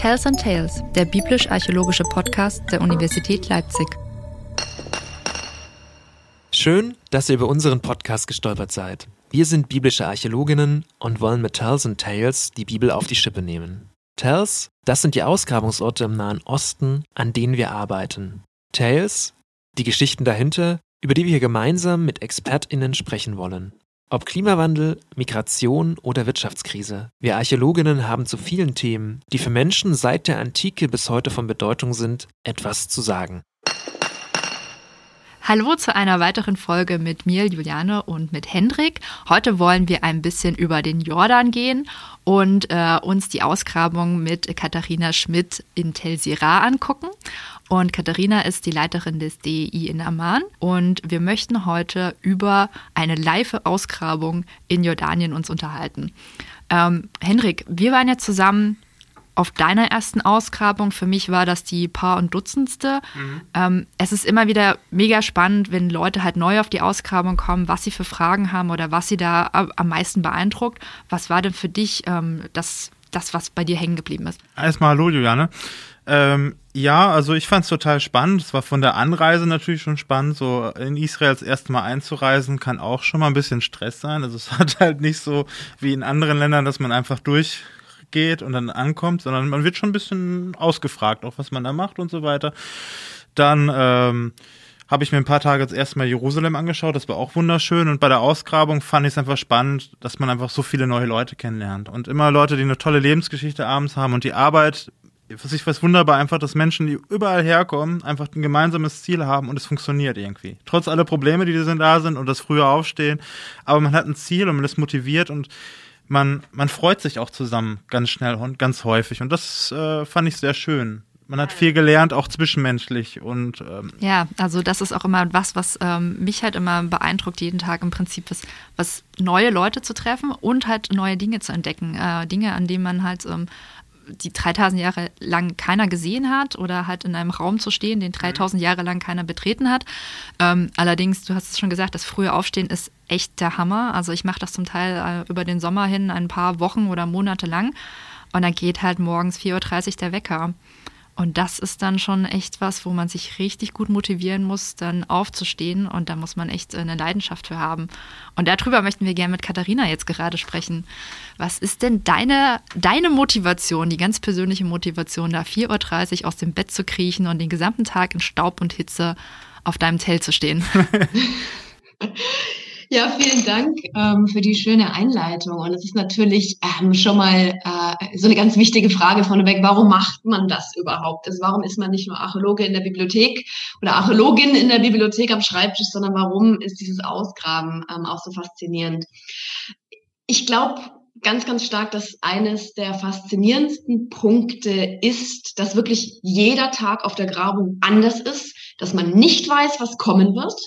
Tells and Tales, der biblisch-archäologische Podcast der Universität Leipzig. Schön, dass ihr über unseren Podcast gestolpert seid. Wir sind biblische Archäologinnen und wollen mit Tells and Tales die Bibel auf die Schippe nehmen. Tells, das sind die Ausgrabungsorte im Nahen Osten, an denen wir arbeiten. Tales, die Geschichten dahinter, über die wir hier gemeinsam mit ExpertInnen sprechen wollen. Ob Klimawandel, Migration oder Wirtschaftskrise. Wir Archäologinnen haben zu vielen Themen, die für Menschen seit der Antike bis heute von Bedeutung sind, etwas zu sagen. Hallo zu einer weiteren Folge mit mir, Juliane, und mit Hendrik. Heute wollen wir ein bisschen über den Jordan gehen und äh, uns die Ausgrabung mit Katharina Schmidt in Tel Sirah angucken. Und Katharina ist die Leiterin des DEI in Amman. Und wir möchten heute über eine Live-Ausgrabung in Jordanien uns unterhalten. Ähm, Henrik, wir waren ja zusammen auf deiner ersten Ausgrabung. Für mich war das die Paar- und Dutzendste. Mhm. Ähm, es ist immer wieder mega spannend, wenn Leute halt neu auf die Ausgrabung kommen, was sie für Fragen haben oder was sie da am meisten beeindruckt. Was war denn für dich ähm, das, das, was bei dir hängen geblieben ist? Erstmal hallo, Juliane. Ähm, ja, also ich fand es total spannend. Es war von der Anreise natürlich schon spannend. So in Israel das erste Mal einzureisen, kann auch schon mal ein bisschen Stress sein. Also es hat halt nicht so wie in anderen Ländern, dass man einfach durchgeht und dann ankommt, sondern man wird schon ein bisschen ausgefragt, auch was man da macht und so weiter. Dann ähm, habe ich mir ein paar Tage jetzt erstmal Jerusalem angeschaut, das war auch wunderschön und bei der Ausgrabung fand ich es einfach spannend, dass man einfach so viele neue Leute kennenlernt und immer Leute, die eine tolle Lebensgeschichte abends haben und die Arbeit was ich weiß wunderbar einfach, dass Menschen, die überall herkommen, einfach ein gemeinsames Ziel haben und es funktioniert irgendwie. Trotz aller Probleme, die da sind und das frühe Aufstehen, aber man hat ein Ziel und man ist motiviert und man, man freut sich auch zusammen ganz schnell und ganz häufig und das äh, fand ich sehr schön. Man hat viel gelernt, auch zwischenmenschlich und ähm ja, also das ist auch immer was, was ähm, mich halt immer beeindruckt jeden Tag im Prinzip ist, was neue Leute zu treffen und halt neue Dinge zu entdecken, äh, Dinge, an denen man halt ähm, die 3000 Jahre lang keiner gesehen hat oder halt in einem Raum zu stehen, den 3000 Jahre lang keiner betreten hat. Ähm, allerdings, du hast es schon gesagt, das frühe Aufstehen ist echt der Hammer. Also ich mache das zum Teil äh, über den Sommer hin ein paar Wochen oder Monate lang und dann geht halt morgens 4.30 Uhr der Wecker. Und das ist dann schon echt was, wo man sich richtig gut motivieren muss, dann aufzustehen. Und da muss man echt eine Leidenschaft für haben. Und darüber möchten wir gerne mit Katharina jetzt gerade sprechen. Was ist denn deine, deine Motivation, die ganz persönliche Motivation, da 4.30 Uhr aus dem Bett zu kriechen und den gesamten Tag in Staub und Hitze auf deinem Tell zu stehen? Ja, vielen Dank ähm, für die schöne Einleitung. Und es ist natürlich ähm, schon mal äh, so eine ganz wichtige Frage vorneweg. Warum macht man das überhaupt? Also warum ist man nicht nur Archäologe in der Bibliothek oder Archäologin in der Bibliothek am Schreibtisch, sondern warum ist dieses Ausgraben ähm, auch so faszinierend? Ich glaube, ganz, ganz stark, dass eines der faszinierendsten Punkte ist, dass wirklich jeder Tag auf der Grabung anders ist, dass man nicht weiß, was kommen wird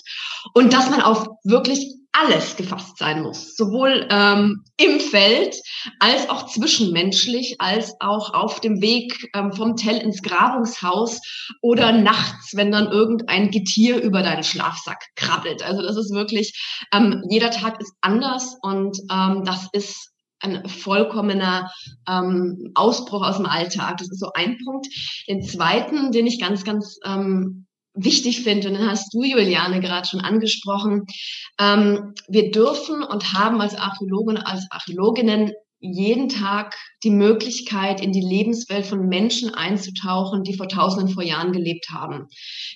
und dass man auf wirklich alles gefasst sein muss, sowohl ähm, im Feld als auch zwischenmenschlich, als auch auf dem Weg ähm, vom Tell ins Grabungshaus oder nachts, wenn dann irgendein Getier über deinen Schlafsack krabbelt. Also das ist wirklich, ähm, jeder Tag ist anders und ähm, das ist ein vollkommener ähm, Ausbruch aus dem Alltag. Das ist so ein Punkt. Den zweiten, den ich ganz, ganz ähm, wichtig finde, und den hast du, Juliane, gerade schon angesprochen, ähm, wir dürfen und haben als Archäologen, als Archäologinnen jeden Tag die Möglichkeit, in die Lebenswelt von Menschen einzutauchen, die vor Tausenden vor Jahren gelebt haben.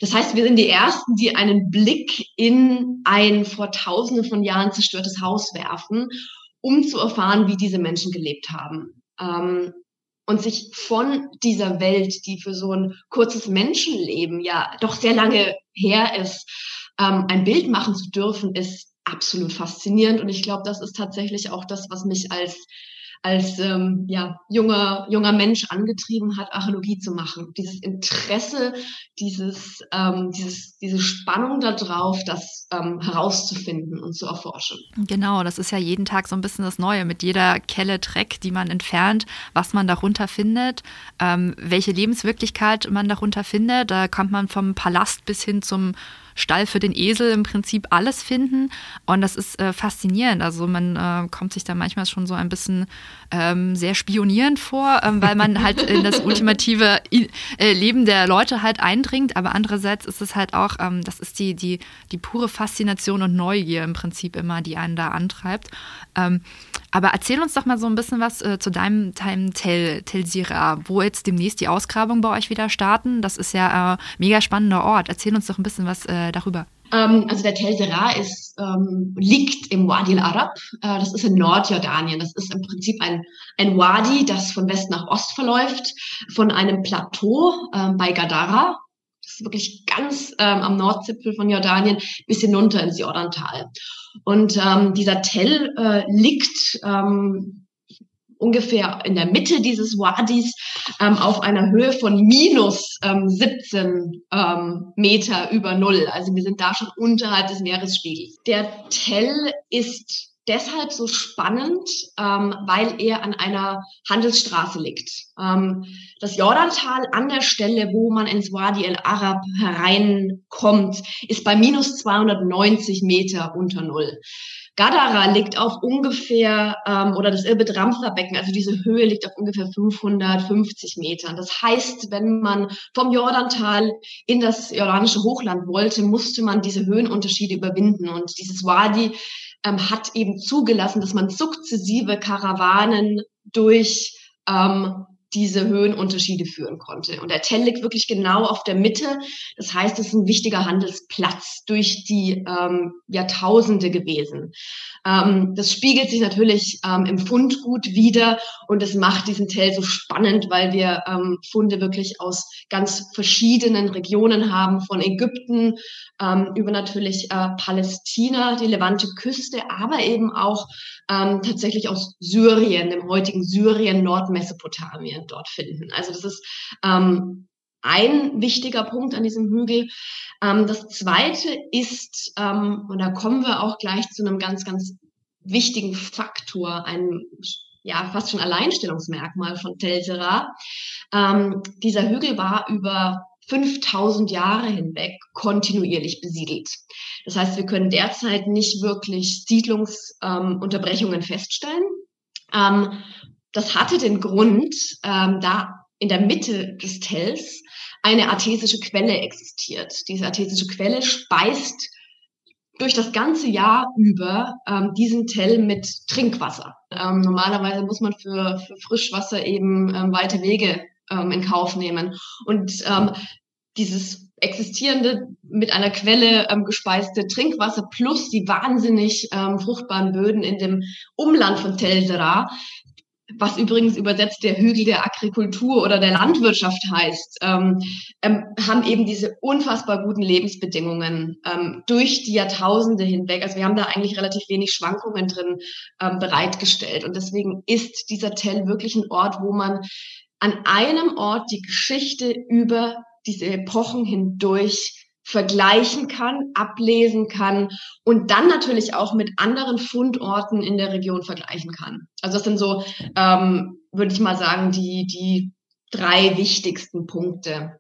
Das heißt, wir sind die Ersten, die einen Blick in ein vor Tausenden von Jahren zerstörtes Haus werfen, um zu erfahren, wie diese Menschen gelebt haben. Ähm, und sich von dieser Welt, die für so ein kurzes Menschenleben ja doch sehr lange her ist, ähm, ein Bild machen zu dürfen, ist absolut faszinierend. Und ich glaube, das ist tatsächlich auch das, was mich als als ähm, ja, junger, junger Mensch angetrieben hat, Archäologie zu machen. Dieses Interesse, dieses, ähm, dieses, diese Spannung darauf, das ähm, herauszufinden und zu erforschen. Genau, das ist ja jeden Tag so ein bisschen das Neue. Mit jeder Kelle Dreck, die man entfernt, was man darunter findet, ähm, welche Lebenswirklichkeit man darunter findet. Da kommt man vom Palast bis hin zum Stall für den Esel im Prinzip alles finden. Und das ist äh, faszinierend. Also man äh, kommt sich da manchmal schon so ein bisschen ähm, sehr spionierend vor, ähm, weil man halt in das ultimative äh, Leben der Leute halt eindringt. Aber andererseits ist es halt auch, ähm, das ist die, die, die pure Faszination und Neugier im Prinzip immer, die einen da antreibt. Aber erzähl uns doch mal so ein bisschen was äh, zu deinem Time Tel, Tel Sira, wo jetzt demnächst die Ausgrabungen bei euch wieder starten. Das ist ja äh, mega spannender Ort. Erzähl uns doch ein bisschen was äh, darüber. Ähm, also der Tel Sera ist, ähm, liegt im Wadi al-Arab. Äh, das ist in Nordjordanien. Das ist im Prinzip ein, ein Wadi, das von West nach Ost verläuft, von einem Plateau äh, bei Gadara. Wirklich ganz ähm, am Nordzipfel von Jordanien bis hinunter ins Jordantal. Und ähm, dieser Tell äh, liegt ähm, ungefähr in der Mitte dieses Wadis ähm, auf einer Höhe von minus ähm, 17 ähm, Meter über Null. Also wir sind da schon unterhalb des Meeresspiegels. Der Tell ist deshalb so spannend, ähm, weil er an einer Handelsstraße liegt. Ähm, das Jordantal an der Stelle, wo man ins Wadi el Arab hereinkommt, ist bei minus 290 Meter unter Null. Gadara liegt auf ungefähr, ähm, oder das Irbit Ramsar Becken, also diese Höhe liegt auf ungefähr 550 Metern. Das heißt, wenn man vom Jordantal in das jordanische Hochland wollte, musste man diese Höhenunterschiede überwinden. Und dieses Wadi ähm, hat eben zugelassen, dass man sukzessive Karawanen durch ähm, diese Höhenunterschiede führen konnte. Und der Tell liegt wirklich genau auf der Mitte. Das heißt, es ist ein wichtiger Handelsplatz durch die ähm, Jahrtausende gewesen. Ähm, das spiegelt sich natürlich ähm, im Fundgut wieder und es macht diesen Tell so spannend, weil wir ähm, Funde wirklich aus ganz verschiedenen Regionen haben, von Ägypten ähm, über natürlich äh, Palästina, die Levante Küste, aber eben auch ähm, tatsächlich aus Syrien, dem heutigen Syrien, Nordmesopotamien dort finden. Also das ist ähm, ein wichtiger Punkt an diesem Hügel. Ähm, das zweite ist, ähm, und da kommen wir auch gleich zu einem ganz, ganz wichtigen Faktor, einem ja fast schon Alleinstellungsmerkmal von Tel Sera. Ähm, dieser Hügel war über 5000 Jahre hinweg kontinuierlich besiedelt. Das heißt, wir können derzeit nicht wirklich Siedlungsunterbrechungen ähm, feststellen. Ähm, das hatte den Grund, ähm, da in der Mitte des Tells eine artesische Quelle existiert. Diese artesische Quelle speist durch das ganze Jahr über ähm, diesen Tell mit Trinkwasser. Ähm, normalerweise muss man für, für Frischwasser eben ähm, weite Wege ähm, in Kauf nehmen. Und ähm, dieses existierende mit einer Quelle ähm, gespeiste Trinkwasser plus die wahnsinnig ähm, fruchtbaren Böden in dem Umland von Tel Dera, was übrigens übersetzt der Hügel der Agrikultur oder der Landwirtschaft heißt, ähm, ähm, haben eben diese unfassbar guten Lebensbedingungen ähm, durch die Jahrtausende hinweg. Also wir haben da eigentlich relativ wenig Schwankungen drin ähm, bereitgestellt. Und deswegen ist dieser Tell wirklich ein Ort, wo man an einem Ort die Geschichte über diese Epochen hindurch vergleichen kann, ablesen kann und dann natürlich auch mit anderen Fundorten in der Region vergleichen kann. Also das sind so, ähm, würde ich mal sagen, die, die drei wichtigsten Punkte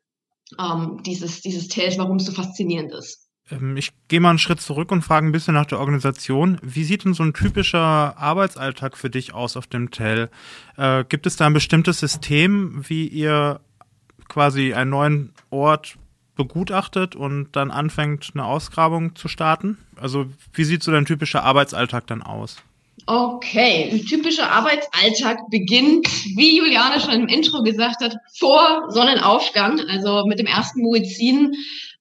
ähm, dieses, dieses Tales, warum es so faszinierend ist. Ähm, ich gehe mal einen Schritt zurück und frage ein bisschen nach der Organisation. Wie sieht denn so ein typischer Arbeitsalltag für dich aus auf dem Tell? Äh, gibt es da ein bestimmtes System, wie ihr quasi einen neuen Ort begutachtet und dann anfängt, eine Ausgrabung zu starten? Also wie sieht so dein typischer Arbeitsalltag dann aus? Okay, ein typischer Arbeitsalltag beginnt, wie Juliane schon im Intro gesagt hat, vor Sonnenaufgang, also mit dem ersten Muezzin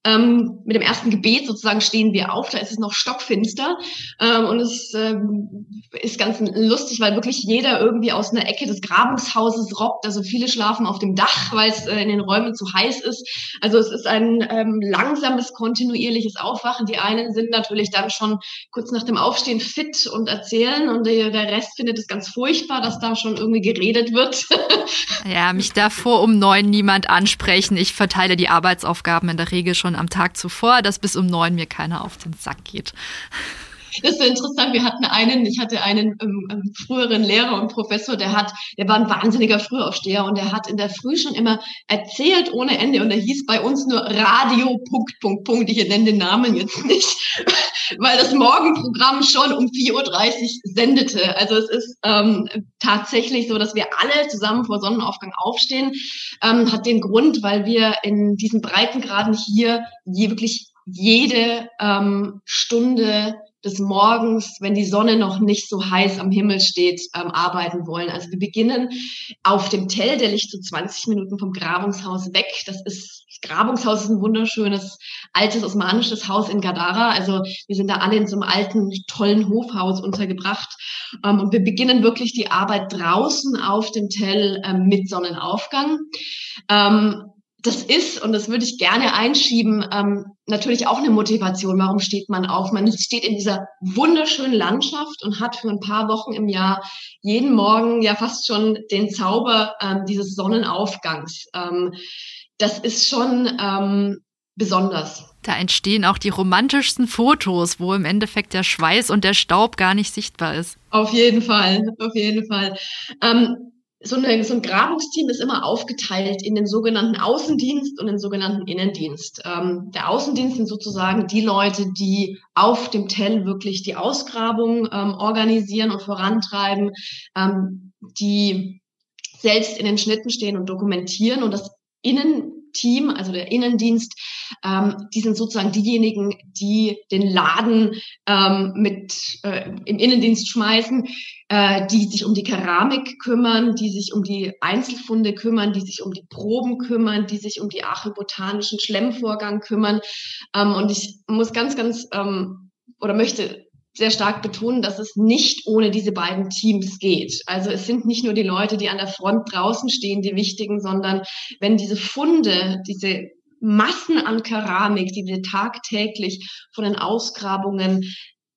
ähm, mit dem ersten Gebet sozusagen stehen wir auf, da ist es noch stockfinster ähm, und es ähm, ist ganz lustig, weil wirklich jeder irgendwie aus einer Ecke des Grabungshauses robbt. Also viele schlafen auf dem Dach, weil es äh, in den Räumen zu heiß ist. Also es ist ein ähm, langsames, kontinuierliches Aufwachen. Die einen sind natürlich dann schon kurz nach dem Aufstehen fit und erzählen und der, der Rest findet es ganz furchtbar, dass da schon irgendwie geredet wird. ja, mich davor um neun niemand ansprechen. Ich verteile die Arbeitsaufgaben in der Regel schon am Tag zuvor, dass bis um neun mir keiner auf den Sack geht. Das ist so interessant. Wir hatten einen, ich hatte einen ähm, früheren Lehrer und Professor, der hat, der war ein wahnsinniger Frühaufsteher und der hat in der Früh schon immer erzählt ohne Ende und er hieß bei uns nur Radio Punkt Punkt Punkt. Ich nenne den Namen jetzt nicht, weil das Morgenprogramm schon um 4.30 Uhr sendete. Also es ist ähm, tatsächlich so, dass wir alle zusammen vor Sonnenaufgang aufstehen. Ähm, hat den Grund, weil wir in diesen Breitengraden hier je, wirklich jede ähm, Stunde des Morgens, wenn die Sonne noch nicht so heiß am Himmel steht, ähm, arbeiten wollen. Also wir beginnen auf dem Tell, der liegt so 20 Minuten vom Grabungshaus weg. Das ist das Grabungshaus ist ein wunderschönes altes osmanisches Haus in Gadara. Also wir sind da alle in so einem alten tollen Hofhaus untergebracht ähm, und wir beginnen wirklich die Arbeit draußen auf dem Tell ähm, mit Sonnenaufgang. Ähm, das ist, und das würde ich gerne einschieben, ähm, natürlich auch eine Motivation. Warum steht man auf? Man steht in dieser wunderschönen Landschaft und hat für ein paar Wochen im Jahr jeden Morgen ja fast schon den Zauber ähm, dieses Sonnenaufgangs. Ähm, das ist schon ähm, besonders. Da entstehen auch die romantischsten Fotos, wo im Endeffekt der Schweiß und der Staub gar nicht sichtbar ist. Auf jeden Fall, auf jeden Fall. Ähm, so, eine, so ein Grabungsteam ist immer aufgeteilt in den sogenannten Außendienst und den sogenannten Innendienst. Ähm, der Außendienst sind sozusagen die Leute, die auf dem Tell wirklich die Ausgrabung ähm, organisieren und vorantreiben, ähm, die selbst in den Schnitten stehen und dokumentieren. Und das Innenteam, also der Innendienst, ähm, die sind sozusagen diejenigen, die den Laden ähm, mit äh, im Innendienst schmeißen, äh, die sich um die Keramik kümmern, die sich um die Einzelfunde kümmern, die sich um die Proben kümmern, die sich um die archibotanischen Schlemmvorgang kümmern. Ähm, und ich muss ganz, ganz ähm, oder möchte sehr stark betonen, dass es nicht ohne diese beiden Teams geht. Also es sind nicht nur die Leute, die an der Front draußen stehen, die wichtigen, sondern wenn diese Funde, diese Massen an Keramik, die wir tagtäglich von den Ausgrabungen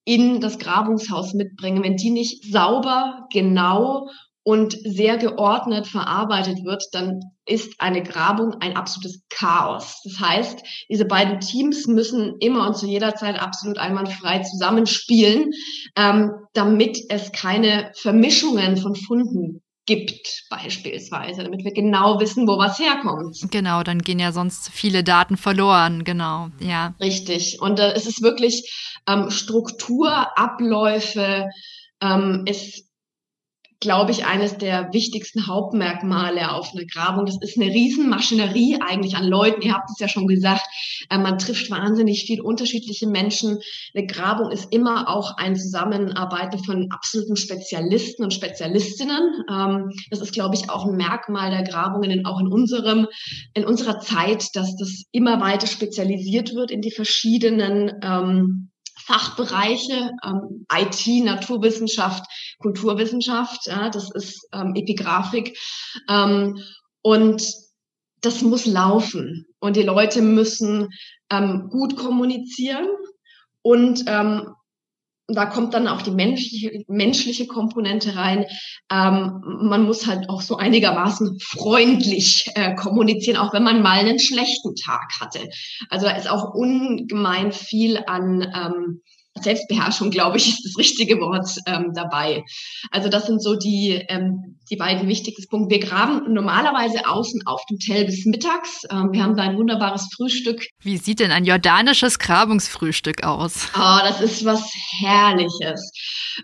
in das Grabungshaus mitbringen, wenn die nicht sauber, genau und sehr geordnet verarbeitet wird, dann ist eine Grabung ein absolutes Chaos. Das heißt, diese beiden Teams müssen immer und zu jeder Zeit absolut einwandfrei zusammenspielen, ähm, damit es keine Vermischungen von Funden gibt, beispielsweise, damit wir genau wissen, wo was herkommt. Genau, dann gehen ja sonst viele Daten verloren, genau, ja. Richtig. Und äh, es ist wirklich ähm, Struktur, Abläufe, ähm, es glaube ich, eines der wichtigsten Hauptmerkmale auf einer Grabung. Das ist eine Riesenmaschinerie eigentlich an Leuten. Ihr habt es ja schon gesagt. Äh, man trifft wahnsinnig viel unterschiedliche Menschen. Eine Grabung ist immer auch ein Zusammenarbeiten von absoluten Spezialisten und Spezialistinnen. Ähm, das ist, glaube ich, auch ein Merkmal der Grabungen, auch in unserem, in unserer Zeit, dass das immer weiter spezialisiert wird in die verschiedenen ähm, Fachbereiche, ähm, IT, Naturwissenschaft, Kulturwissenschaft, ja, das ist ähm, Epigraphik. Ähm, und das muss laufen. Und die Leute müssen ähm, gut kommunizieren und ähm, und da kommt dann auch die menschliche, menschliche Komponente rein. Ähm, man muss halt auch so einigermaßen freundlich äh, kommunizieren, auch wenn man mal einen schlechten Tag hatte. Also da ist auch ungemein viel an ähm, Selbstbeherrschung, glaube ich, ist das richtige Wort ähm, dabei. Also das sind so die, ähm, die beiden wichtigsten Punkte. Wir graben normalerweise außen auf dem Tell bis mittags. Ähm, wir haben da ein wunderbares Frühstück. Wie sieht denn ein jordanisches Grabungsfrühstück aus? Oh, das ist was Herrliches.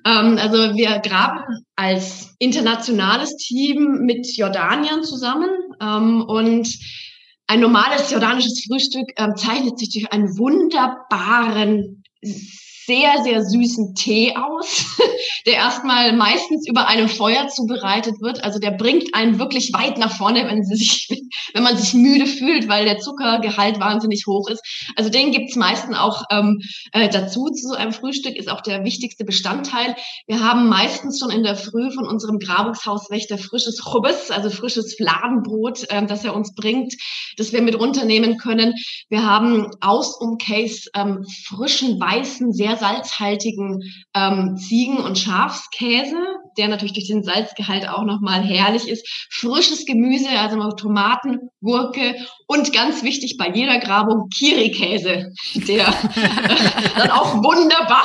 Ähm, also wir graben als internationales Team mit Jordaniern zusammen ähm, und ein normales jordanisches Frühstück ähm, zeichnet sich durch einen wunderbaren sehr, sehr süßen Tee aus, der erstmal meistens über einem Feuer zubereitet wird. Also der bringt einen wirklich weit nach vorne, wenn, sie sich, wenn man sich müde fühlt, weil der Zuckergehalt wahnsinnig hoch ist. Also den gibt's meistens auch ähm, äh, dazu. Zu so einem Frühstück ist auch der wichtigste Bestandteil. Wir haben meistens schon in der Früh von unserem Grabungshauswächter frisches Chubes, also frisches Fladenbrot, ähm, das er uns bringt, das wir mit runternehmen können. Wir haben aus um Case ähm, frischen, weißen, sehr salzhaltigen ähm, Ziegen- und Schafskäse, der natürlich durch den Salzgehalt auch nochmal herrlich ist. Frisches Gemüse, also Tomaten, Gurke und ganz wichtig bei jeder Grabung Kirikäse, der dann auch wunderbar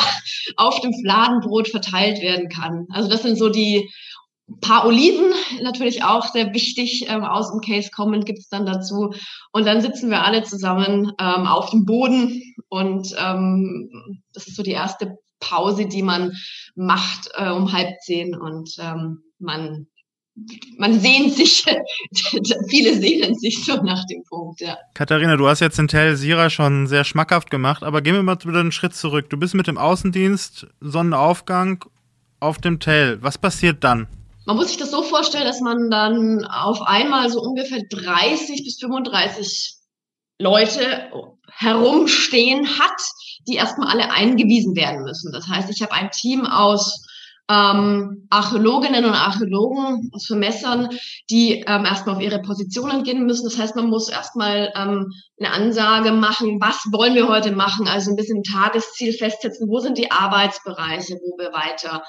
auf dem Fladenbrot verteilt werden kann. Also das sind so die paar Oliven, natürlich auch sehr wichtig, ähm, aus dem Case kommen gibt's dann dazu. Und dann sitzen wir alle zusammen ähm, auf dem Boden und ähm, das ist so die erste Pause, die man macht äh, um halb zehn und ähm, man man sehnt sich, viele sehnen sich so nach dem Punkt, ja. Katharina, du hast jetzt den Tell Sira schon sehr schmackhaft gemacht, aber gehen wir mal wieder einen Schritt zurück. Du bist mit dem Außendienst, Sonnenaufgang auf dem Tell. Was passiert dann? Man muss sich das so vorstellen, dass man dann auf einmal so ungefähr 30 bis 35 Leute herumstehen hat, die erstmal alle eingewiesen werden müssen. Das heißt, ich habe ein Team aus ähm, Archäologinnen und Archäologen aus Vermessern, die ähm, erstmal auf ihre Positionen gehen müssen. Das heißt, man muss erstmal ähm, eine Ansage machen, was wollen wir heute machen, also ein bisschen Tagesziel festsetzen, wo sind die Arbeitsbereiche, wo wir weiter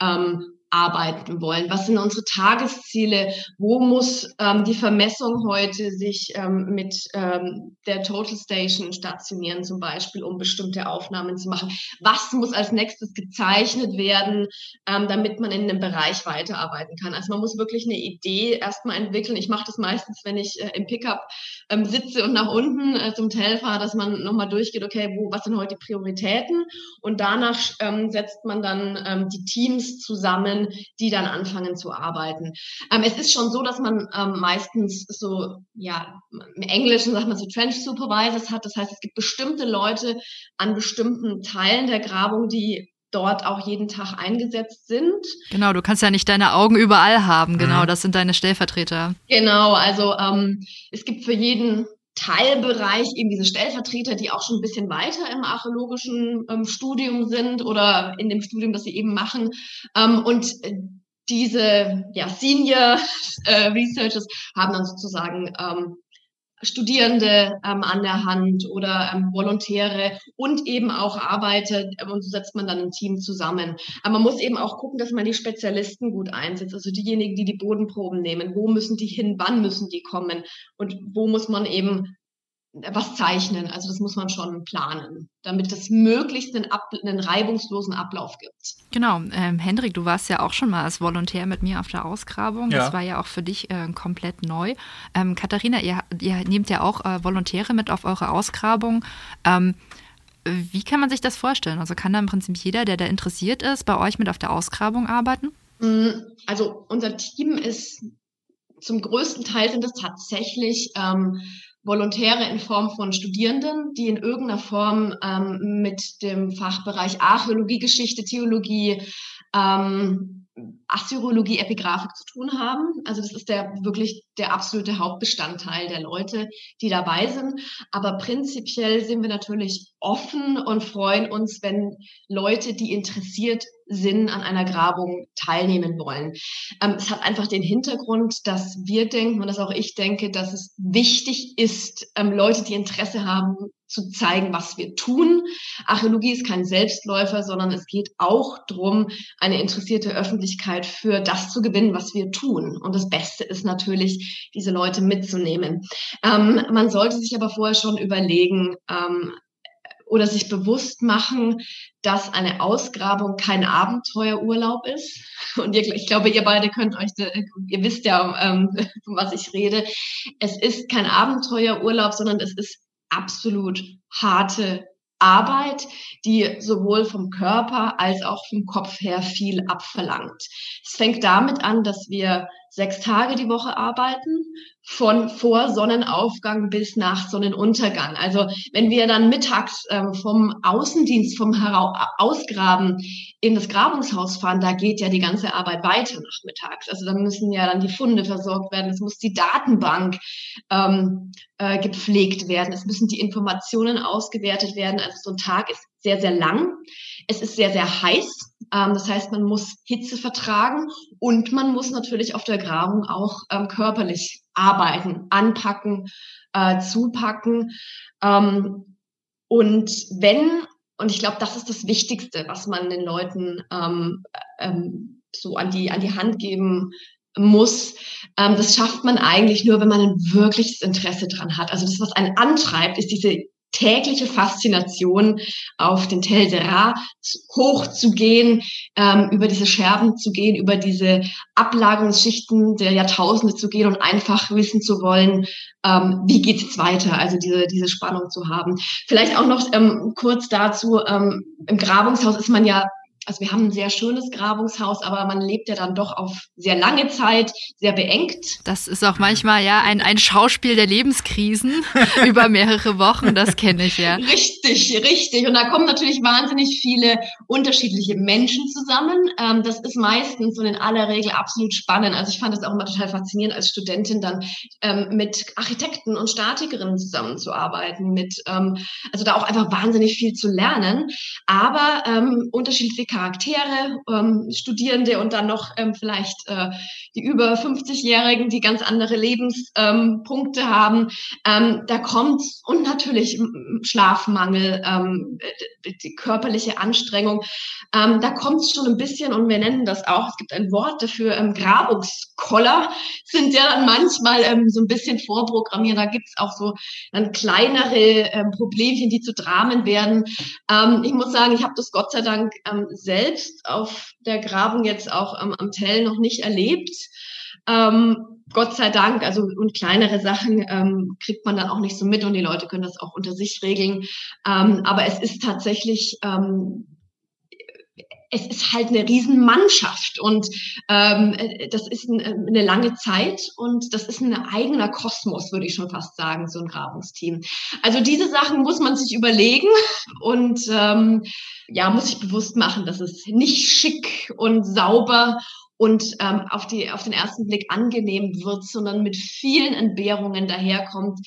ähm, arbeiten wollen? Was sind unsere Tagesziele? Wo muss ähm, die Vermessung heute sich ähm, mit ähm, der Total Station stationieren, zum Beispiel, um bestimmte Aufnahmen zu machen? Was muss als nächstes gezeichnet werden, ähm, damit man in einem Bereich weiterarbeiten kann? Also man muss wirklich eine Idee erstmal entwickeln. Ich mache das meistens, wenn ich äh, im Pickup ähm, sitze und nach unten äh, zum Tell fahre, dass man nochmal durchgeht, okay, wo, was sind heute die Prioritäten? Und danach ähm, setzt man dann ähm, die Teams zusammen, die dann anfangen zu arbeiten. Ähm, es ist schon so, dass man ähm, meistens so, ja, im Englischen sagt man so Trench Supervisors hat. Das heißt, es gibt bestimmte Leute an bestimmten Teilen der Grabung, die dort auch jeden Tag eingesetzt sind. Genau, du kannst ja nicht deine Augen überall haben. Genau, mhm. das sind deine Stellvertreter. Genau, also ähm, es gibt für jeden Teilbereich eben diese Stellvertreter, die auch schon ein bisschen weiter im archäologischen ähm, Studium sind oder in dem Studium, das sie eben machen. Ähm, und diese ja, Senior äh, Researchers haben dann sozusagen ähm, Studierende ähm, an der Hand oder ähm, Volontäre und eben auch Arbeiter ähm, und so setzt man dann ein Team zusammen. Aber man muss eben auch gucken, dass man die Spezialisten gut einsetzt, also diejenigen, die die Bodenproben nehmen. Wo müssen die hin? Wann müssen die kommen? Und wo muss man eben was zeichnen. Also das muss man schon planen, damit es möglichst einen, Ab einen reibungslosen Ablauf gibt. Genau. Ähm, Hendrik, du warst ja auch schon mal als Volontär mit mir auf der Ausgrabung. Ja. Das war ja auch für dich äh, komplett neu. Ähm, Katharina, ihr, ihr, nehmt ja auch äh, Volontäre mit auf eure Ausgrabung. Ähm, wie kann man sich das vorstellen? Also kann da im Prinzip jeder, der da interessiert ist, bei euch mit auf der Ausgrabung arbeiten? Mm, also unser Team ist zum größten Teil sind es tatsächlich ähm, Volontäre in Form von Studierenden, die in irgendeiner Form ähm, mit dem Fachbereich Archäologie, Geschichte, Theologie, ähm, Assyriologie, Epigraphik zu tun haben. Also das ist der wirklich der absolute Hauptbestandteil der Leute, die dabei sind. Aber prinzipiell sind wir natürlich offen und freuen uns, wenn Leute, die interessiert sind, an einer Grabung teilnehmen wollen. Ähm, es hat einfach den Hintergrund, dass wir denken und dass auch ich denke, dass es wichtig ist, ähm, Leute, die Interesse haben, zu zeigen, was wir tun. Archäologie ist kein Selbstläufer, sondern es geht auch darum, eine interessierte Öffentlichkeit für das zu gewinnen, was wir tun. Und das Beste ist natürlich, diese Leute mitzunehmen. Ähm, man sollte sich aber vorher schon überlegen, ähm, oder sich bewusst machen, dass eine Ausgrabung kein Abenteuerurlaub ist. Und ihr, ich glaube, ihr beide könnt euch, ihr wisst ja, ähm, von was ich rede. Es ist kein Abenteuerurlaub, sondern es ist absolut harte Arbeit, die sowohl vom Körper als auch vom Kopf her viel abverlangt. Es fängt damit an, dass wir sechs Tage die Woche arbeiten, von vor Sonnenaufgang bis nach Sonnenuntergang. Also wenn wir dann mittags ähm, vom Außendienst, vom Hera Ausgraben in das Grabungshaus fahren, da geht ja die ganze Arbeit weiter nachmittags. Also da müssen ja dann die Funde versorgt werden, es muss die Datenbank ähm, äh, gepflegt werden, es müssen die Informationen ausgewertet werden. Also so ein Tag ist sehr, sehr lang. Es ist sehr, sehr heiß. Ähm, das heißt, man muss Hitze vertragen und man muss natürlich auf der Grabung auch ähm, körperlich arbeiten, anpacken, äh, zupacken. Ähm, und wenn und ich glaube, das ist das Wichtigste, was man den Leuten ähm, ähm, so an die, an die Hand geben muss. Ähm, das schafft man eigentlich nur, wenn man ein wirkliches Interesse dran hat. Also das, was einen antreibt, ist diese tägliche Faszination auf den Tel Serra hochzugehen, ähm, über diese Scherben zu gehen, über diese Ablagerungsschichten der Jahrtausende zu gehen und einfach wissen zu wollen, ähm, wie geht's jetzt weiter, also diese, diese Spannung zu haben. Vielleicht auch noch ähm, kurz dazu, ähm, im Grabungshaus ist man ja also wir haben ein sehr schönes Grabungshaus, aber man lebt ja dann doch auf sehr lange Zeit, sehr beengt. Das ist auch manchmal ja ein, ein Schauspiel der Lebenskrisen über mehrere Wochen, das kenne ich ja. Richtig, richtig. Und da kommen natürlich wahnsinnig viele unterschiedliche Menschen zusammen. Ähm, das ist meistens und in aller Regel absolut spannend. Also ich fand es auch immer total faszinierend, als Studentin dann ähm, mit Architekten und Statikerinnen zusammenzuarbeiten, mit, ähm, also da auch einfach wahnsinnig viel zu lernen, aber ähm, unterschiedliche Charaktere, ähm, Studierende und dann noch ähm, vielleicht äh, die über 50-Jährigen, die ganz andere Lebenspunkte haben. Ähm, da kommt und natürlich Schlafmangel, ähm, die körperliche Anstrengung. Ähm, da kommt es schon ein bisschen und wir nennen das auch, es gibt ein Wort dafür, ähm, Grabungskoller sind ja dann manchmal ähm, so ein bisschen vorprogrammiert. Da gibt es auch so dann kleinere ähm, Problemchen, die zu Dramen werden. Ähm, ich muss sagen, ich habe das Gott sei Dank ähm, selbst auf der Grabung jetzt auch ähm, am Tell noch nicht erlebt. Ähm, Gott sei Dank, also und kleinere Sachen ähm, kriegt man dann auch nicht so mit und die Leute können das auch unter sich regeln. Ähm, aber es ist tatsächlich ähm, es ist halt eine Riesenmannschaft und ähm, das ist ein, eine lange Zeit und das ist ein eigener Kosmos, würde ich schon fast sagen, so ein Grabungsteam. Also diese Sachen muss man sich überlegen und ähm, ja, muss sich bewusst machen, dass es nicht schick und sauber und ähm, auf, die, auf den ersten Blick angenehm wird, sondern mit vielen Entbehrungen daherkommt,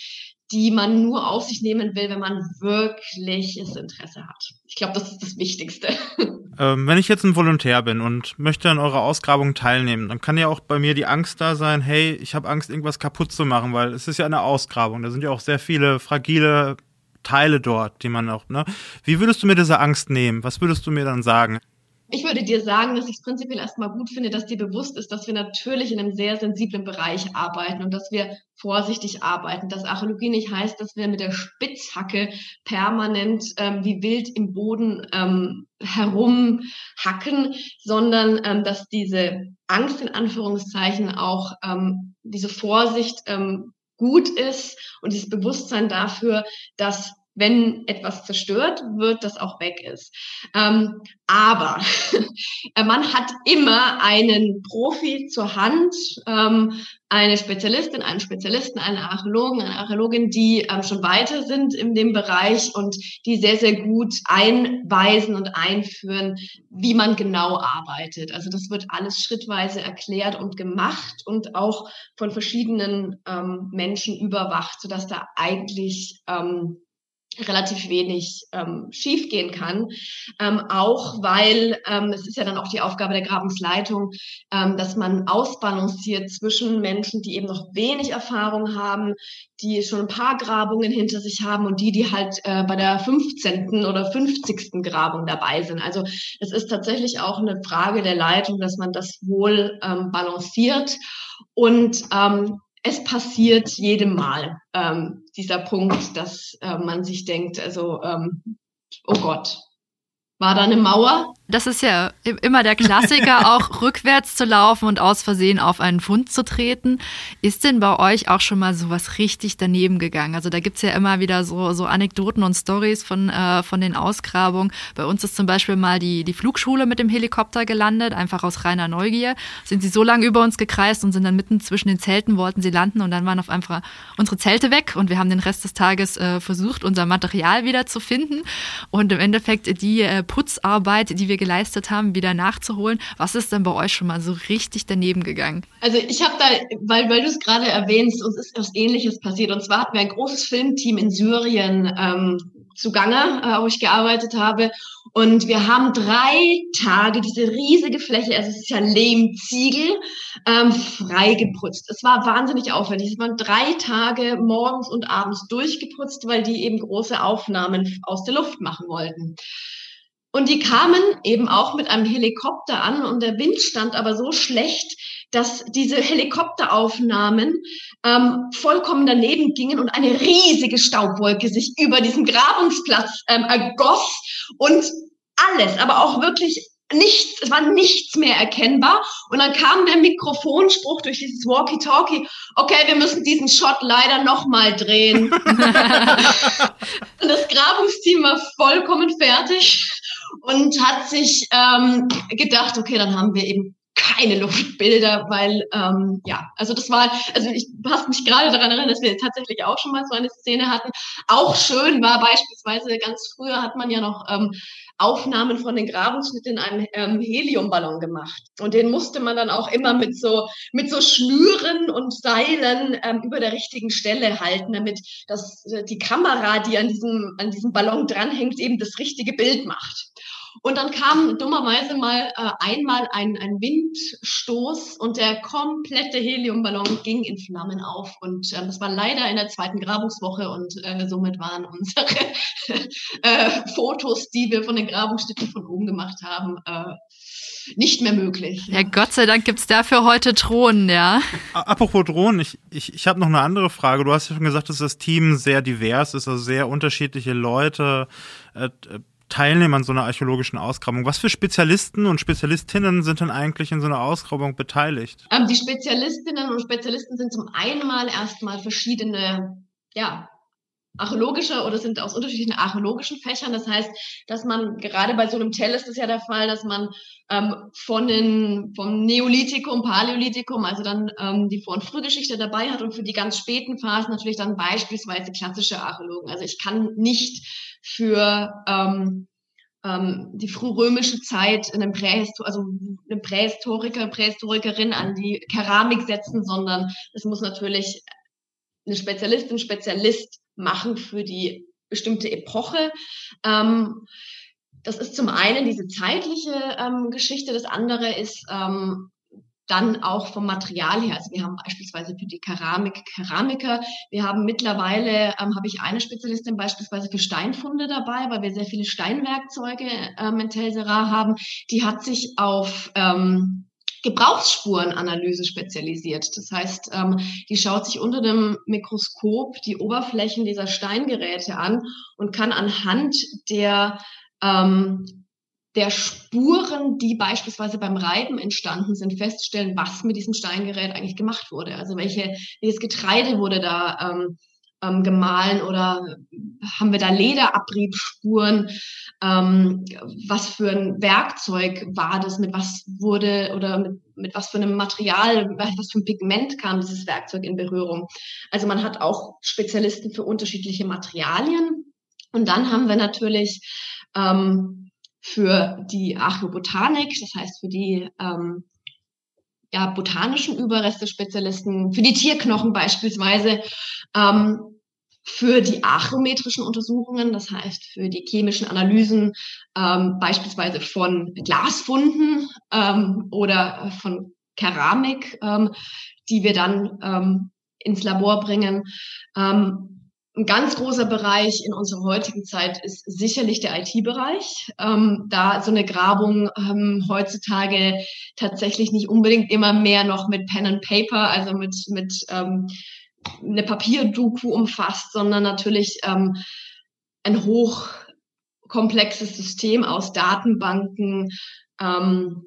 die man nur auf sich nehmen will, wenn man wirkliches Interesse hat. Ich glaube, das ist das Wichtigste. Ähm, wenn ich jetzt ein Volontär bin und möchte an eurer Ausgrabung teilnehmen, dann kann ja auch bei mir die Angst da sein, hey, ich habe Angst, irgendwas kaputt zu machen, weil es ist ja eine Ausgrabung. Da sind ja auch sehr viele fragile Teile dort, die man auch, ne? Wie würdest du mir diese Angst nehmen? Was würdest du mir dann sagen? Ich würde dir sagen, dass ich es prinzipiell erstmal gut finde, dass dir bewusst ist, dass wir natürlich in einem sehr sensiblen Bereich arbeiten und dass wir vorsichtig arbeiten. Dass Archäologie nicht heißt, dass wir mit der Spitzhacke permanent ähm, wie wild im Boden ähm, herumhacken, sondern ähm, dass diese Angst in Anführungszeichen auch ähm, diese Vorsicht ähm, gut ist und dieses Bewusstsein dafür, dass wenn etwas zerstört wird, das auch weg ist. Ähm, aber man hat immer einen Profi zur Hand, ähm, eine Spezialistin, einen Spezialisten, eine Archäologen, eine Archäologin, die ähm, schon weiter sind in dem Bereich und die sehr, sehr gut einweisen und einführen, wie man genau arbeitet. Also das wird alles schrittweise erklärt und gemacht und auch von verschiedenen ähm, Menschen überwacht, sodass da eigentlich ähm, relativ wenig ähm, schiefgehen kann. Ähm, auch weil ähm, es ist ja dann auch die Aufgabe der Grabungsleitung, ähm, dass man ausbalanciert zwischen Menschen, die eben noch wenig Erfahrung haben, die schon ein paar Grabungen hinter sich haben und die, die halt äh, bei der 15. oder 50. Grabung dabei sind. Also es ist tatsächlich auch eine Frage der Leitung, dass man das wohl ähm, balanciert. Und ähm, es passiert jedem Mal ähm, dieser Punkt, dass äh, man sich denkt, also, ähm, oh Gott, war da eine Mauer? Das ist ja immer der Klassiker, auch rückwärts zu laufen und aus Versehen auf einen Fund zu treten. Ist denn bei euch auch schon mal sowas richtig daneben gegangen? Also da gibt's ja immer wieder so, so Anekdoten und Stories von, äh, von den Ausgrabungen. Bei uns ist zum Beispiel mal die, die Flugschule mit dem Helikopter gelandet, einfach aus reiner Neugier. Sind sie so lange über uns gekreist und sind dann mitten zwischen den Zelten, wollten sie landen und dann waren auf einfach unsere Zelte weg und wir haben den Rest des Tages äh, versucht, unser Material wieder zu finden. Und im Endeffekt die äh, Putzarbeit, die wir geleistet haben, wieder nachzuholen. Was ist denn bei euch schon mal so richtig daneben gegangen? Also ich habe da, weil, weil du es gerade erwähnst, uns ist etwas Ähnliches passiert. Und zwar hatten wir ein großes Filmteam in Syrien ähm, zugange, äh, wo ich gearbeitet habe. Und wir haben drei Tage diese riesige Fläche, also es ist ja Lehmziegel, ähm, freigeputzt. Es war wahnsinnig aufwendig. Es waren drei Tage morgens und abends durchgeputzt, weil die eben große Aufnahmen aus der Luft machen wollten. Und die kamen eben auch mit einem Helikopter an und der Wind stand aber so schlecht, dass diese Helikopteraufnahmen ähm, vollkommen daneben gingen und eine riesige Staubwolke sich über diesen Grabungsplatz ähm, ergoss und alles, aber auch wirklich nichts, es war nichts mehr erkennbar. Und dann kam der Mikrofonspruch durch dieses Walkie-Talkie, okay, wir müssen diesen Shot leider nochmal drehen. und das Grabungsteam war vollkommen fertig und hat sich ähm, gedacht, okay, dann haben wir eben keine Luftbilder, weil ähm, ja, also das war, also ich hast mich gerade daran erinnern, dass wir tatsächlich auch schon mal so eine Szene hatten. Auch schön war beispielsweise ganz früher hat man ja noch ähm, Aufnahmen von den Grabungsschnitten in einem ähm, Heliumballon gemacht und den musste man dann auch immer mit so mit so Schnüren und Seilen ähm, über der richtigen Stelle halten, damit das die Kamera, die an diesem an diesem Ballon dranhängt, eben das richtige Bild macht. Und dann kam dummerweise mal äh, einmal ein, ein Windstoß und der komplette Heliumballon ging in Flammen auf. Und äh, das war leider in der zweiten Grabungswoche und äh, somit waren unsere äh, Fotos, die wir von den Grabungsstätten von oben gemacht haben, äh, nicht mehr möglich. Ja, Gott sei Dank gibt's dafür heute Drohnen, ja. Apropos Drohnen, ich, ich, ich habe noch eine andere Frage. Du hast ja schon gesagt, dass das Team sehr divers ist, also sehr unterschiedliche Leute. Äh, teilnehmen an so einer archäologischen Ausgrabung. Was für Spezialisten und Spezialistinnen sind denn eigentlich in so einer Ausgrabung beteiligt? Ähm, die Spezialistinnen und Spezialisten sind zum einen mal erstmal verschiedene, ja, archäologische oder sind aus unterschiedlichen archäologischen Fächern. Das heißt, dass man gerade bei so einem Tell ist es ja der Fall, dass man ähm, von den vom Neolithikum, Paläolithikum, also dann ähm, die Vor- und Frühgeschichte dabei hat und für die ganz späten Phasen natürlich dann beispielsweise klassische Archäologen. Also ich kann nicht für ähm, ähm, die frührömische Zeit einem Prähistor also eine Prähistoriker, Prähistorikerin an die Keramik setzen, sondern es muss natürlich eine Spezialistin, Spezialist machen für die bestimmte Epoche. Ähm, das ist zum einen diese zeitliche ähm, Geschichte, das andere ist ähm, dann auch vom Material her. Also wir haben beispielsweise für die Keramik Keramiker. Wir haben mittlerweile, ähm, habe ich eine Spezialistin beispielsweise für Steinfunde dabei, weil wir sehr viele Steinwerkzeuge ähm, in Telsera haben. Die hat sich auf ähm, Gebrauchsspurenanalyse spezialisiert. Das heißt, ähm, die schaut sich unter dem Mikroskop die Oberflächen dieser Steingeräte an und kann anhand der ähm, der Spuren, die beispielsweise beim Reiben entstanden sind, feststellen, was mit diesem Steingerät eigentlich gemacht wurde. Also welche, welches Getreide wurde da ähm, ähm, gemahlen oder haben wir da Lederabriebspuren? Ähm, was für ein Werkzeug war das? Mit was wurde oder mit, mit was für einem Material, was für ein Pigment kam dieses Werkzeug in Berührung? Also man hat auch Spezialisten für unterschiedliche Materialien. Und dann haben wir natürlich ähm, für die Archäobotanik, das heißt für die ähm, ja, botanischen Überreste Spezialisten, für die Tierknochen beispielsweise, ähm, für die archäometrischen Untersuchungen, das heißt für die chemischen Analysen ähm, beispielsweise von Glasfunden ähm, oder von Keramik, ähm, die wir dann ähm, ins Labor bringen. Ähm, ein ganz großer Bereich in unserer heutigen Zeit ist sicherlich der IT-Bereich. Ähm, da so eine Grabung ähm, heutzutage tatsächlich nicht unbedingt immer mehr noch mit Pen and Paper, also mit, mit ähm, eine Papierdoku umfasst, sondern natürlich ähm, ein hochkomplexes System aus Datenbanken, ähm,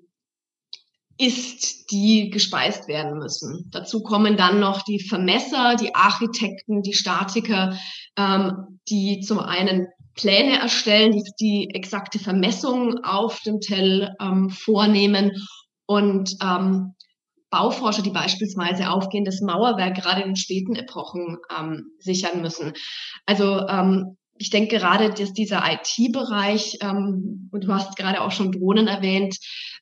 ist, die gespeist werden müssen. Dazu kommen dann noch die Vermesser, die Architekten, die Statiker, ähm, die zum einen Pläne erstellen, die die exakte Vermessung auf dem Tell ähm, vornehmen und ähm, Bauforscher, die beispielsweise aufgehendes Mauerwerk gerade in späten Epochen ähm, sichern müssen. Also ähm, ich denke gerade, dass dieser IT-Bereich, ähm, und du hast gerade auch schon Drohnen erwähnt,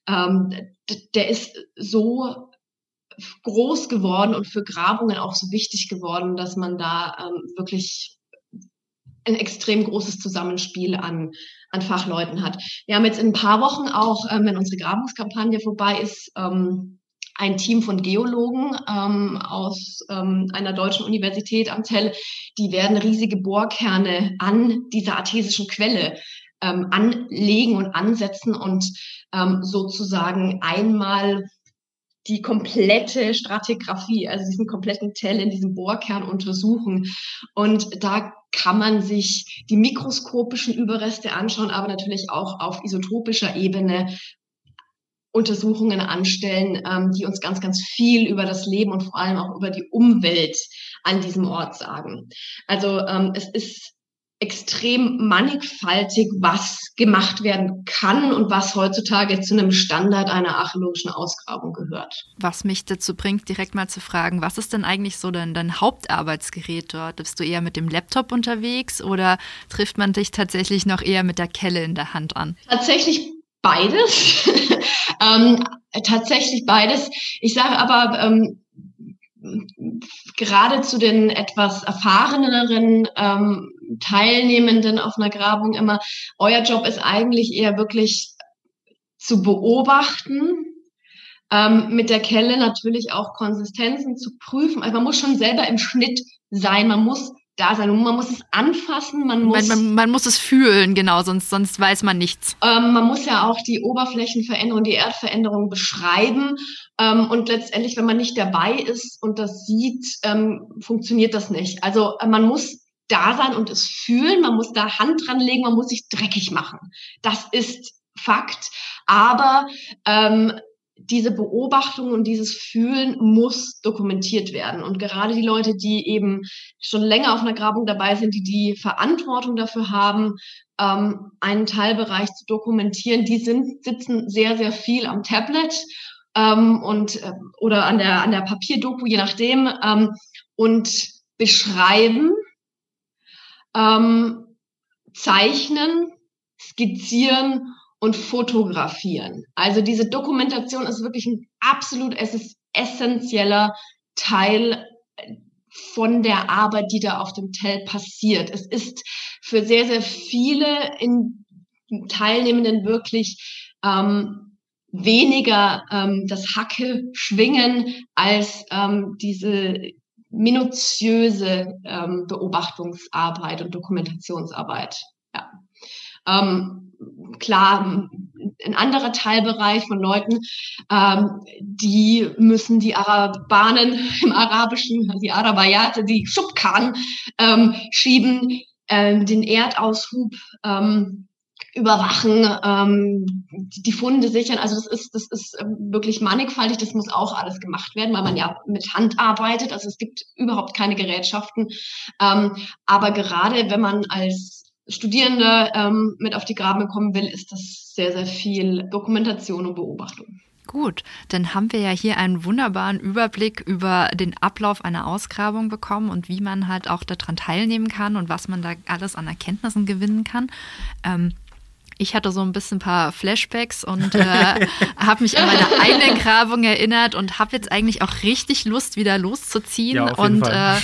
ähm, der ist so groß geworden und für Grabungen auch so wichtig geworden, dass man da ähm, wirklich ein extrem großes Zusammenspiel an, an Fachleuten hat. Wir haben jetzt in ein paar Wochen auch, ähm, wenn unsere Grabungskampagne vorbei ist, ähm, ein Team von Geologen ähm, aus ähm, einer deutschen Universität am Tell, die werden riesige Bohrkerne an dieser artesischen Quelle ähm, anlegen und ansetzen und ähm, sozusagen einmal die komplette Stratigraphie, also diesen kompletten Tell in diesem Bohrkern untersuchen. Und da kann man sich die mikroskopischen Überreste anschauen, aber natürlich auch auf isotopischer Ebene Untersuchungen anstellen, ähm, die uns ganz, ganz viel über das Leben und vor allem auch über die Umwelt an diesem Ort sagen. Also ähm, es ist extrem mannigfaltig, was gemacht werden kann und was heutzutage zu einem Standard einer archäologischen Ausgrabung gehört. Was mich dazu bringt, direkt mal zu fragen, was ist denn eigentlich so dein, dein Hauptarbeitsgerät dort? Bist du eher mit dem Laptop unterwegs oder trifft man dich tatsächlich noch eher mit der Kelle in der Hand an? Tatsächlich beides. ähm, tatsächlich beides. Ich sage aber, ähm, gerade zu den etwas erfahreneren ähm, Teilnehmenden auf einer Grabung immer, euer Job ist eigentlich eher wirklich zu beobachten, ähm, mit der Kelle natürlich auch Konsistenzen zu prüfen. Also man muss schon selber im Schnitt sein, man muss da sein. Und man muss es anfassen, man muss. Man, man, man, muss es fühlen, genau, sonst, sonst weiß man nichts. Ähm, man muss ja auch die Oberflächenveränderung, die Erdveränderung beschreiben. Ähm, und letztendlich, wenn man nicht dabei ist und das sieht, ähm, funktioniert das nicht. Also äh, man muss da sein und es fühlen, man muss da Hand dran legen, man muss sich dreckig machen. Das ist Fakt. Aber ähm, diese Beobachtung und dieses Fühlen muss dokumentiert werden. Und gerade die Leute, die eben schon länger auf einer Grabung dabei sind, die die Verantwortung dafür haben, ähm, einen Teilbereich zu dokumentieren, die sind, sitzen sehr, sehr viel am Tablet ähm, und äh, oder an der, an der Papierdoku, je nachdem, ähm, und beschreiben, ähm, zeichnen, skizzieren und fotografieren. Also diese Dokumentation ist wirklich ein absolut, es ist essentieller Teil von der Arbeit, die da auf dem Tell passiert. Es ist für sehr, sehr viele in Teilnehmenden wirklich ähm, weniger ähm, das Hacke schwingen als ähm, diese minutiöse ähm, Beobachtungsarbeit und Dokumentationsarbeit. Ja. Ähm, klar, ein anderer Teilbereich von Leuten, ähm, die müssen die Arabanen im Arabischen, die Arabayate, die Schubkan ähm, schieben, äh, den Erdaushub ähm, überwachen, ähm, die Funde sichern. Also das ist, das ist ähm, wirklich mannigfaltig. Das muss auch alles gemacht werden, weil man ja mit Hand arbeitet. Also es gibt überhaupt keine Gerätschaften. Ähm, aber gerade wenn man als Studierende ähm, mit auf die Graben kommen will, ist das sehr, sehr viel Dokumentation und Beobachtung. Gut, dann haben wir ja hier einen wunderbaren Überblick über den Ablauf einer Ausgrabung bekommen und wie man halt auch daran teilnehmen kann und was man da alles an Erkenntnissen gewinnen kann. Ähm, ich hatte so ein bisschen ein paar Flashbacks und äh, habe mich an meine eigene Grabung erinnert und habe jetzt eigentlich auch richtig Lust, wieder loszuziehen ja, und, äh,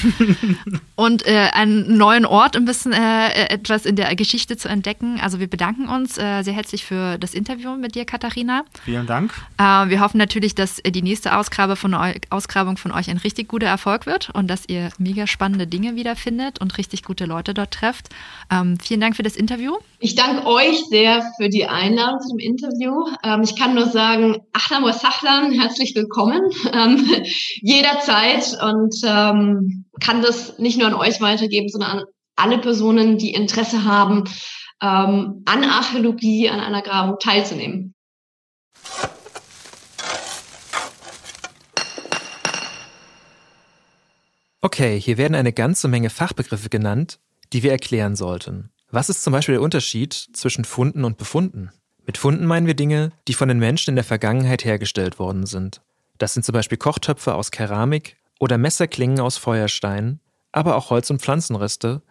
und äh, einen neuen Ort ein bisschen äh, etwas in der Geschichte zu entdecken. Also wir bedanken uns äh, sehr herzlich für das Interview mit dir, Katharina. Vielen Dank. Äh, wir hoffen natürlich, dass die nächste Ausgabe von Ausgrabung von euch ein richtig guter Erfolg wird und dass ihr mega spannende Dinge wiederfindet und richtig gute Leute dort trefft. Ähm, vielen Dank für das Interview. Ich danke euch sehr sehr für die Einladung zum Interview. Ähm, ich kann nur sagen, Ahlan wa Sahlan, herzlich willkommen ähm, jederzeit und ähm, kann das nicht nur an euch weitergeben, sondern an alle Personen, die Interesse haben, ähm, an Archäologie, an einer Grabung teilzunehmen. Okay, hier werden eine ganze Menge Fachbegriffe genannt, die wir erklären sollten. Was ist zum Beispiel der Unterschied zwischen Funden und Befunden? Mit Funden meinen wir Dinge, die von den Menschen in der Vergangenheit hergestellt worden sind. Das sind zum Beispiel Kochtöpfe aus Keramik oder Messerklingen aus Feuerstein, aber auch Holz- und Pflanzenreste,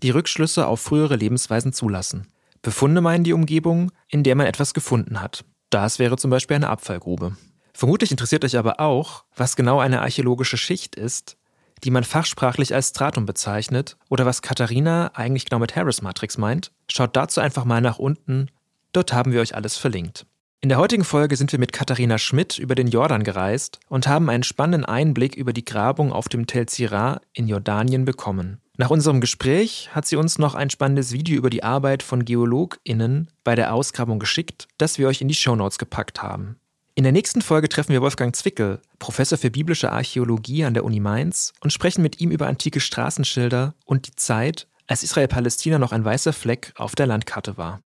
die Rückschlüsse auf frühere Lebensweisen zulassen. Befunde meinen die Umgebung, in der man etwas gefunden hat. Das wäre zum Beispiel eine Abfallgrube. Vermutlich interessiert euch aber auch, was genau eine archäologische Schicht ist, die man fachsprachlich als Stratum bezeichnet, oder was Katharina eigentlich genau mit Harris-Matrix meint, schaut dazu einfach mal nach unten. Dort haben wir euch alles verlinkt. In der heutigen Folge sind wir mit Katharina Schmidt über den Jordan gereist und haben einen spannenden Einblick über die Grabung auf dem Tel Zira in Jordanien bekommen. Nach unserem Gespräch hat sie uns noch ein spannendes Video über die Arbeit von GeologInnen bei der Ausgrabung geschickt, das wir euch in die Shownotes gepackt haben. In der nächsten Folge treffen wir Wolfgang Zwickel, Professor für biblische Archäologie an der Uni Mainz, und sprechen mit ihm über antike Straßenschilder und die Zeit, als Israel-Palästina noch ein weißer Fleck auf der Landkarte war.